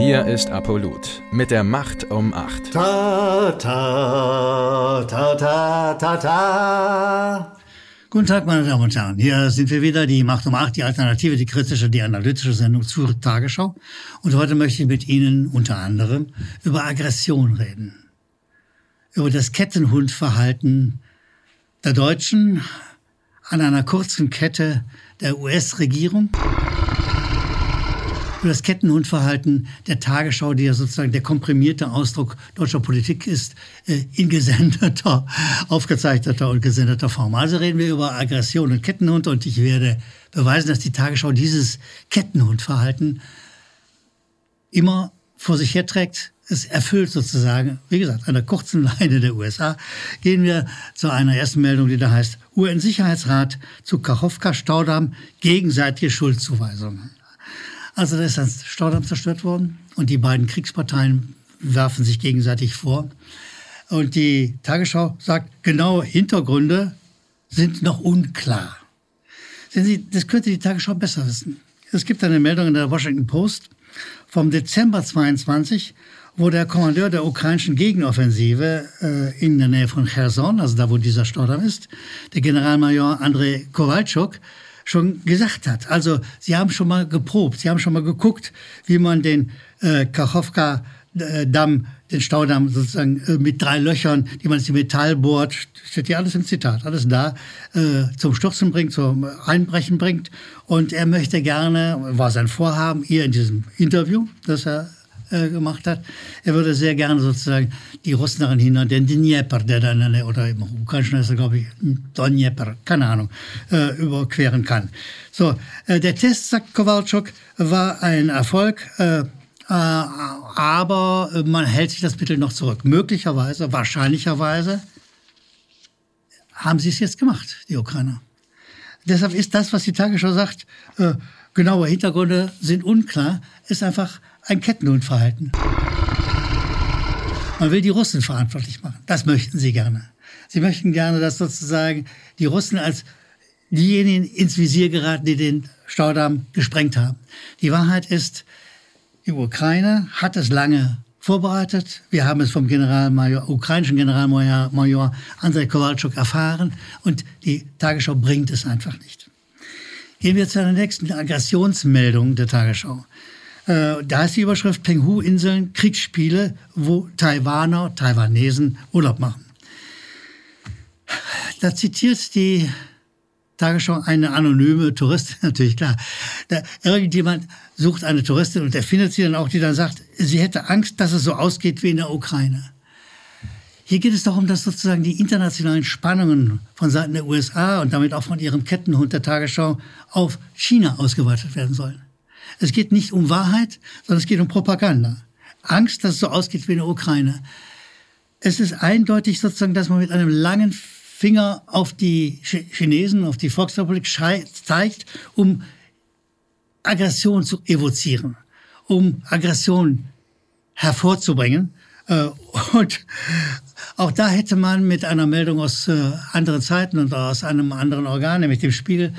Hier ist Apollut mit der Macht um 8. Ta, ta, ta, ta, ta, ta. Guten Tag, meine Damen und Herren. Hier sind wir wieder, die Macht um 8, die Alternative, die kritische, die analytische Sendung zur Tagesschau. Und heute möchte ich mit Ihnen unter anderem über Aggression reden. Über das Kettenhundverhalten der Deutschen an einer kurzen Kette der US-Regierung über das Kettenhundverhalten der Tagesschau, die ja sozusagen der komprimierte Ausdruck deutscher Politik ist, äh, in gesendeter, aufgezeichneter und gesendeter Form. Also reden wir über Aggression und Kettenhund und ich werde beweisen, dass die Tagesschau dieses Kettenhundverhalten immer vor sich herträgt. Es erfüllt sozusagen, wie gesagt, an der kurzen Leine der USA. Gehen wir zu einer ersten Meldung, die da heißt, UN-Sicherheitsrat zu Kachowka-Staudamm gegenseitige Schuldzuweisungen. Also da ist ein Staudamm zerstört worden und die beiden Kriegsparteien werfen sich gegenseitig vor. Und die Tagesschau sagt, genaue Hintergründe sind noch unklar. Sehen Sie, das könnte die Tagesschau besser wissen. Es gibt eine Meldung in der Washington Post vom Dezember 22, wo der Kommandeur der ukrainischen Gegenoffensive äh, in der Nähe von Cherson, also da wo dieser Staudamm ist, der Generalmajor Andrei Kowalczuk, schon gesagt hat. Also sie haben schon mal geprobt, sie haben schon mal geguckt, wie man den äh, Kachowka-Damm, den Staudamm sozusagen äh, mit drei Löchern, die man ins Metall bohrt, steht hier alles im Zitat, alles da, äh, zum Stürzen bringt, zum Einbrechen bringt. Und er möchte gerne, war sein Vorhaben, hier in diesem Interview, das er äh, gemacht hat. Er würde sehr gerne sozusagen die Russen daran hindern, den Dnieper, der dann, oder im Ukrainischen ist er, glaube ich, Dnieper, keine Ahnung, äh, überqueren kann. So, äh, der Test, sagt Kowalczuk, war ein Erfolg. Äh, äh, aber man hält sich das Mittel noch zurück. Möglicherweise, wahrscheinlicherweise haben sie es jetzt gemacht, die Ukrainer. Deshalb ist das, was die Tagesschau sagt, äh, genaue Hintergründe sind unklar, ist einfach ein Kettenhundverhalten. Man will die Russen verantwortlich machen. Das möchten sie gerne. Sie möchten gerne, dass sozusagen die Russen als diejenigen ins Visier geraten, die den Staudamm gesprengt haben. Die Wahrheit ist, die Ukraine hat es lange vorbereitet. Wir haben es vom Generalmajor, ukrainischen Generalmajor Andrei Kowalczuk erfahren und die Tagesschau bringt es einfach nicht. Gehen wir zu der nächsten Aggressionsmeldung der Tagesschau. Äh, da ist die Überschrift Penghu-Inseln, Kriegsspiele, wo Taiwaner, Taiwanesen Urlaub machen. Da zitiert die Tagesschau eine anonyme Touristin, natürlich klar. Da, irgendjemand sucht eine Touristin und er findet sie dann auch, die dann sagt, sie hätte Angst, dass es so ausgeht wie in der Ukraine. Hier geht es darum, dass sozusagen die internationalen Spannungen von Seiten der USA und damit auch von ihrem Kettenhund der Tagesschau auf China ausgeweitet werden sollen. Es geht nicht um Wahrheit, sondern es geht um Propaganda. Angst, dass es so ausgeht wie in der Ukraine. Es ist eindeutig sozusagen, dass man mit einem langen Finger auf die Chinesen, auf die Volksrepublik zeigt, um Aggression zu evozieren, um Aggression hervorzubringen. Äh, und auch da hätte man mit einer Meldung aus äh, anderen Zeiten und aus einem anderen Organ, nämlich dem Spiegel,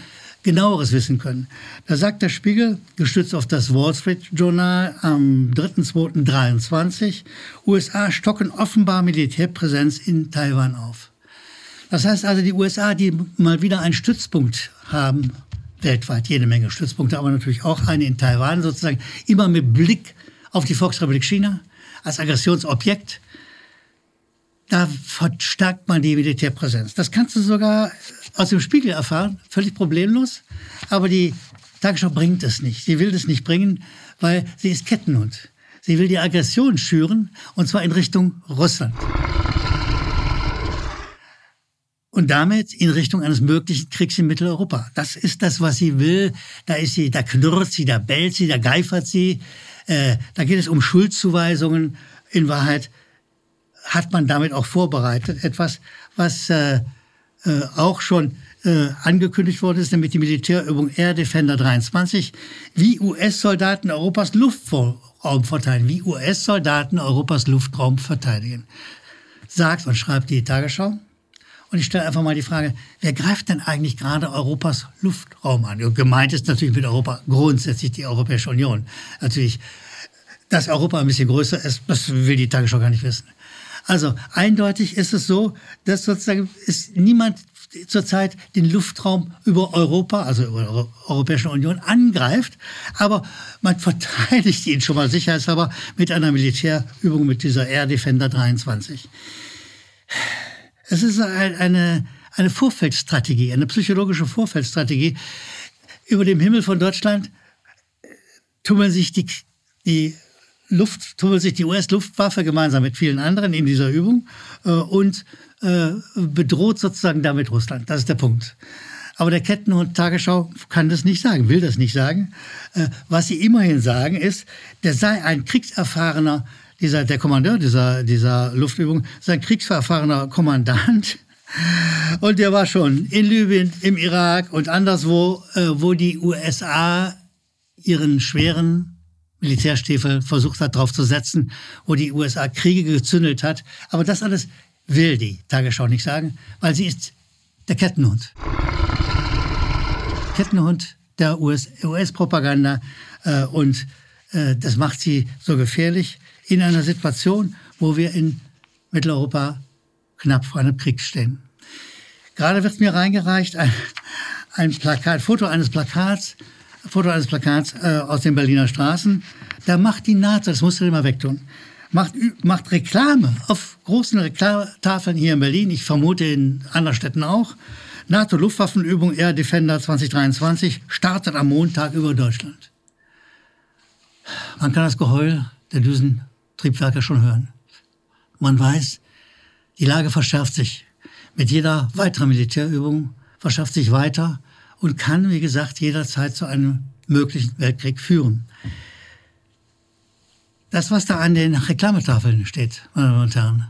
genaueres wissen können. Da sagt der Spiegel, gestützt auf das Wall Street Journal am 3.2.23, USA stocken offenbar Militärpräsenz in Taiwan auf. Das heißt also, die USA, die mal wieder einen Stützpunkt haben, weltweit jede Menge Stützpunkte, aber natürlich auch eine in Taiwan sozusagen, immer mit Blick auf die Volksrepublik China als Aggressionsobjekt, da verstärkt man die Militärpräsenz. Das kannst du sogar aus dem Spiegel erfahren, völlig problemlos. Aber die Tagesschau bringt es nicht. Sie will es nicht bringen, weil sie ist Kettenhund. Sie will die Aggression schüren, und zwar in Richtung Russland. Und damit in Richtung eines möglichen Kriegs in Mitteleuropa. Das ist das, was sie will. Da ist sie, da knurrt sie, da bellt sie, da geifert sie. Äh, da geht es um Schuldzuweisungen. In Wahrheit hat man damit auch vorbereitet. Etwas, was äh, äh, auch schon äh, angekündigt worden ist, nämlich die Militärübung Air Defender 23, wie US-Soldaten Europas Luftraum verteidigen, wie US-Soldaten Europas Luftraum verteidigen. Sagt und schreibt die Tagesschau. Und ich stelle einfach mal die Frage, wer greift denn eigentlich gerade Europas Luftraum an? Gemeint ist natürlich mit Europa grundsätzlich die Europäische Union. Natürlich dass Europa ein bisschen größer ist, das will die Tagesschau gar nicht wissen. Also eindeutig ist es so, dass sozusagen ist niemand zurzeit den Luftraum über Europa, also über die Europäische Union, angreift. Aber man verteidigt ihn schon mal sicherheitshalber mit einer Militärübung mit dieser Air Defender 23. Es ist eine, eine Vorfeldstrategie, eine psychologische Vorfeldstrategie. Über dem Himmel von Deutschland tummeln sich die, die Luft, tummelt sich die US-Luftwaffe gemeinsam mit vielen anderen in dieser Übung äh, und äh, bedroht sozusagen damit Russland. Das ist der Punkt. Aber der Kettenhund Tagesschau kann das nicht sagen, will das nicht sagen. Äh, was sie immerhin sagen ist, der sei ein kriegserfahrener, dieser, der Kommandeur dieser, dieser Luftübung, sei ein kriegserfahrener Kommandant. Und der war schon in Libyen, im Irak und anderswo, äh, wo die USA ihren schweren Militärstiefel versucht hat, drauf zu setzen, wo die USA Kriege gezündelt hat. Aber das alles will die Tagesschau nicht sagen, weil sie ist der Kettenhund. Kettenhund der US-Propaganda US äh, und äh, das macht sie so gefährlich in einer Situation, wo wir in Mitteleuropa knapp vor einem Krieg stehen. Gerade wird mir reingereicht ein, ein Plakat, Foto eines Plakats, Foto eines Plakats äh, aus den Berliner Straßen. Da macht die NATO, das musst du immer wegtun, macht, macht Reklame auf großen Reklamtafeln hier in Berlin, ich vermute in anderen Städten auch. NATO-Luftwaffenübung Air Defender 2023 startet am Montag über Deutschland. Man kann das Geheul der Düsentriebwerke schon hören. Man weiß, die Lage verschärft sich. Mit jeder weiteren Militärübung verschärft sich weiter und kann, wie gesagt, jederzeit zu einem möglichen Weltkrieg führen. Das, was da an den Reklametafeln steht, meine Damen und Herren,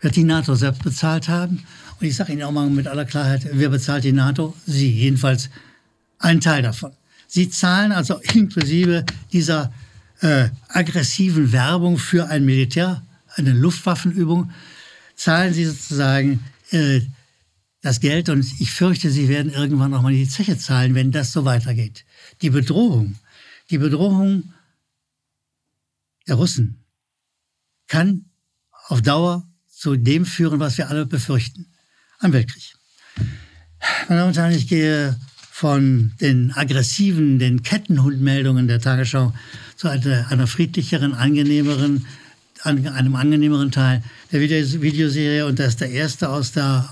wird die NATO selbst bezahlt haben. Und ich sage Ihnen auch mal mit aller Klarheit, wer bezahlt die NATO? Sie, jedenfalls ein Teil davon. Sie zahlen also inklusive dieser äh, aggressiven Werbung für ein Militär, eine Luftwaffenübung, zahlen Sie sozusagen äh, das Geld und ich fürchte, Sie werden irgendwann noch mal die Zeche zahlen, wenn das so weitergeht. Die Bedrohung, die Bedrohung der Russen kann auf Dauer zu dem führen, was wir alle befürchten. Ein Weltkrieg. Meine Damen und Herren, ich gehe von den aggressiven, den Kettenhundmeldungen der Tagesschau zu einer, friedlicheren, angenehmeren, an, einem angenehmeren Teil der Videoserie. Und das ist der erste aus der,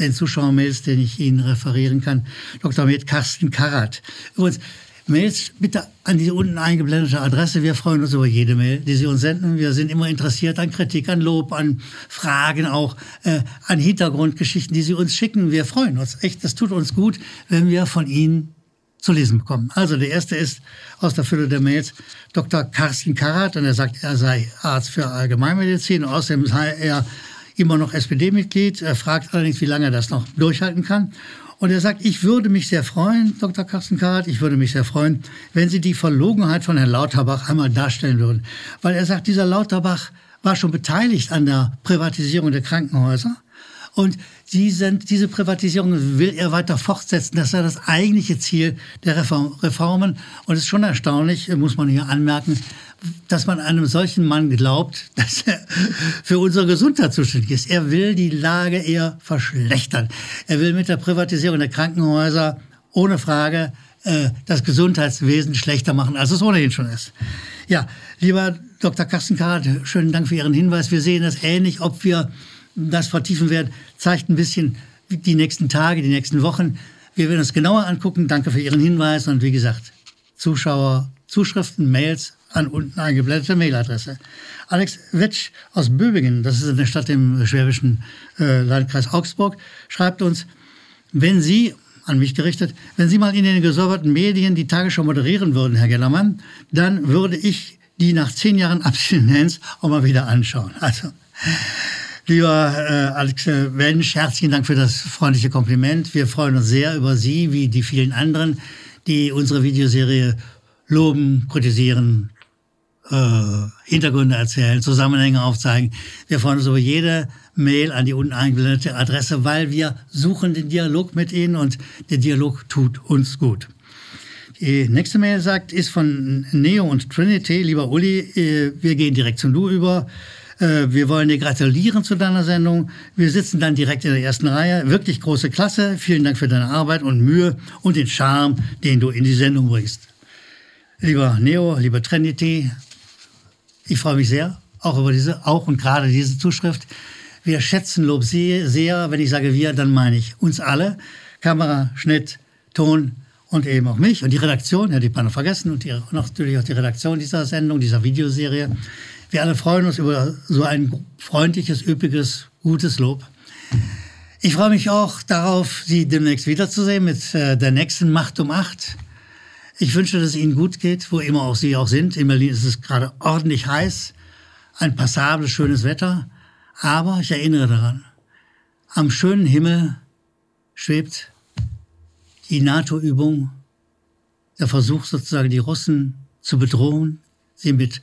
den Zuschauermails, den ich Ihnen referieren kann. Dr. Med Carsten Karat. Übrigens, Mails bitte an die unten eingeblendete Adresse. Wir freuen uns über jede Mail, die Sie uns senden. Wir sind immer interessiert an Kritik, an Lob, an Fragen auch, äh, an Hintergrundgeschichten, die Sie uns schicken. Wir freuen uns echt. Das tut uns gut, wenn wir von Ihnen zu lesen bekommen. Also der erste ist aus der Fülle der Mails Dr. Carsten Karat und er sagt, er sei Arzt für Allgemeinmedizin außerdem sei er immer noch SPD-Mitglied. Er fragt allerdings, wie lange er das noch durchhalten kann. Und er sagt, ich würde mich sehr freuen, Dr. Carsten Karat, ich würde mich sehr freuen, wenn Sie die Verlogenheit von Herrn Lauterbach einmal darstellen würden. Weil er sagt, dieser Lauterbach war schon beteiligt an der Privatisierung der Krankenhäuser. Und die sind, diese Privatisierung will er weiter fortsetzen. Das sei das eigentliche Ziel der Reformen. Und es ist schon erstaunlich, muss man hier anmerken, dass man einem solchen Mann glaubt, dass er für unsere Gesundheit zuständig ist. Er will die Lage eher verschlechtern. Er will mit der Privatisierung der Krankenhäuser ohne Frage äh, das Gesundheitswesen schlechter machen, als es ohnehin schon ist. Ja, lieber Dr. Carsten Karat, schönen Dank für Ihren Hinweis. Wir sehen das ähnlich, ob wir das vertiefen werden, zeigt ein bisschen die nächsten Tage, die nächsten Wochen. Wir werden uns genauer angucken. Danke für Ihren Hinweis und wie gesagt, Zuschauer, Zuschriften, Mails an unten eingeblätterte Mailadresse. Alex Wetsch aus Böbingen, das ist eine Stadt im schwäbischen äh, Landkreis Augsburg, schreibt uns, wenn Sie, an mich gerichtet, wenn Sie mal in den gesäuberten Medien die Tagesschau moderieren würden, Herr Gellermann, dann würde ich die nach zehn Jahren Abstinenz auch mal wieder anschauen. Also, lieber äh, Alex Wensch, herzlichen Dank für das freundliche Kompliment. Wir freuen uns sehr über Sie, wie die vielen anderen, die unsere Videoserie loben, kritisieren, äh, Hintergründe erzählen, Zusammenhänge aufzeigen. Wir freuen uns über jede Mail an die unten eingeblendete Adresse, weil wir suchen den Dialog mit Ihnen und der Dialog tut uns gut. Die nächste Mail sagt, ist von Neo und Trinity. Lieber Uli, äh, wir gehen direkt zum Du über. Äh, wir wollen dir gratulieren zu deiner Sendung. Wir sitzen dann direkt in der ersten Reihe. Wirklich große Klasse. Vielen Dank für deine Arbeit und Mühe und den Charme, den du in die Sendung bringst. Lieber Neo, lieber Trinity, ich freue mich sehr, auch über diese, auch und gerade diese Zuschrift. Wir schätzen Lob sehr. Wenn ich sage wir, dann meine ich uns alle. Kamera, Schnitt, Ton und eben auch mich und die Redaktion, ja, die noch vergessen und, die, und natürlich auch die Redaktion dieser Sendung, dieser Videoserie. Wir alle freuen uns über so ein freundliches, üppiges, gutes Lob. Ich freue mich auch darauf, Sie demnächst wiederzusehen mit äh, der nächsten Macht um acht. Ich wünsche, dass es Ihnen gut geht, wo immer auch Sie auch sind. In Berlin ist es gerade ordentlich heiß, ein passables, schönes Wetter. Aber ich erinnere daran, am schönen Himmel schwebt die NATO-Übung, der Versuch sozusagen die Russen zu bedrohen, sie mit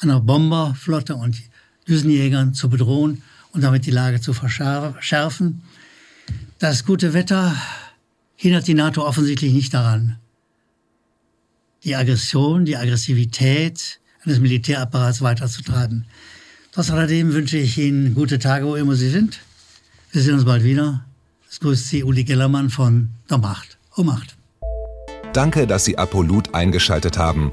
einer Bomberflotte und Düsenjägern zu bedrohen und damit die Lage zu verschärfen. Das gute Wetter hindert die NATO offensichtlich nicht daran, die Aggression, die Aggressivität eines Militärapparats weiterzutreiben. Trotz alledem wünsche ich Ihnen gute Tage, wo immer Sie sind. Wir sehen uns bald wieder. Es grüßt Sie Uli Gellermann von der Macht um Macht. Danke, dass Sie Apolut eingeschaltet haben.